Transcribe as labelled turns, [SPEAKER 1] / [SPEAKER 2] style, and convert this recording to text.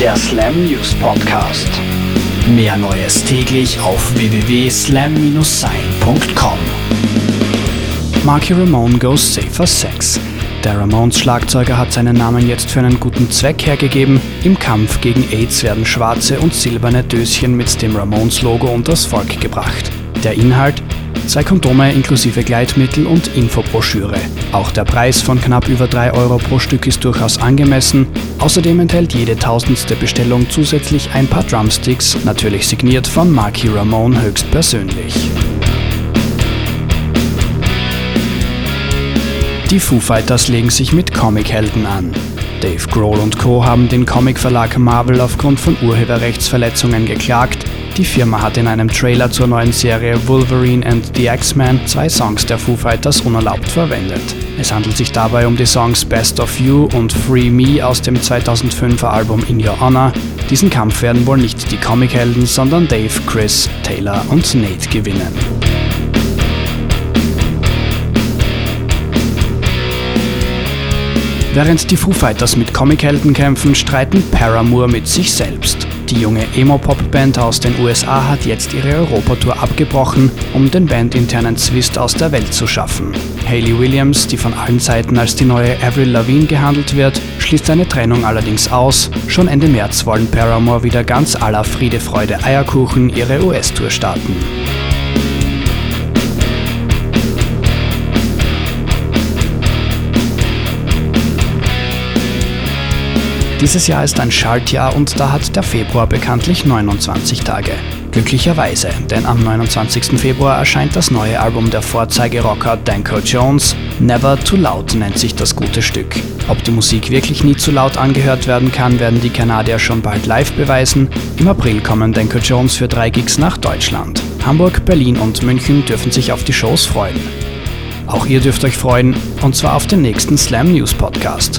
[SPEAKER 1] der Slam News Podcast. Mehr Neues täglich auf www.slam-sein.com.
[SPEAKER 2] Marky Ramone goes safer sex. Der Ramones-Schlagzeuger hat seinen Namen jetzt für einen guten Zweck hergegeben. Im Kampf gegen AIDS werden schwarze und silberne Döschen mit dem Ramones-Logo unters Volk gebracht. Der Inhalt Zwei Kondome inklusive Gleitmittel und Infobroschüre. Auch der Preis von knapp über 3 Euro pro Stück ist durchaus angemessen. Außerdem enthält jede tausendste Bestellung zusätzlich ein paar Drumsticks, natürlich signiert von Marky Ramone höchstpersönlich. Die Foo Fighters legen sich mit Comichelden an. Dave Grohl und Co. haben den Comicverlag Marvel aufgrund von Urheberrechtsverletzungen geklagt. Die Firma hat in einem Trailer zur neuen Serie Wolverine and the X-Men zwei Songs der Foo Fighters unerlaubt verwendet. Es handelt sich dabei um die Songs Best of You und Free Me aus dem 2005er Album In Your Honor. Diesen Kampf werden wohl nicht die Comichelden, sondern Dave, Chris, Taylor und Nate gewinnen. Während die Foo Fighters mit Comichelden kämpfen, streiten Paramore mit sich selbst. Die junge Emo-Pop-Band aus den USA hat jetzt ihre Europatour abgebrochen, um den bandinternen Zwist aus der Welt zu schaffen. Hayley Williams, die von allen Seiten als die neue Avril Lavigne gehandelt wird, schließt eine Trennung allerdings aus. Schon Ende März wollen Paramore wieder ganz aller Friede, Freude, Eierkuchen ihre US-Tour starten. Dieses Jahr ist ein Schaltjahr und da hat der Februar bekanntlich 29 Tage. Glücklicherweise, denn am 29. Februar erscheint das neue Album der Vorzeigerocker Danko Jones. Never Too Loud nennt sich das gute Stück. Ob die Musik wirklich nie zu laut angehört werden kann, werden die Kanadier schon bald live beweisen. Im April kommen Danko Jones für drei Gigs nach Deutschland. Hamburg, Berlin und München dürfen sich auf die Shows freuen. Auch ihr dürft euch freuen, und zwar auf den nächsten Slam News Podcast.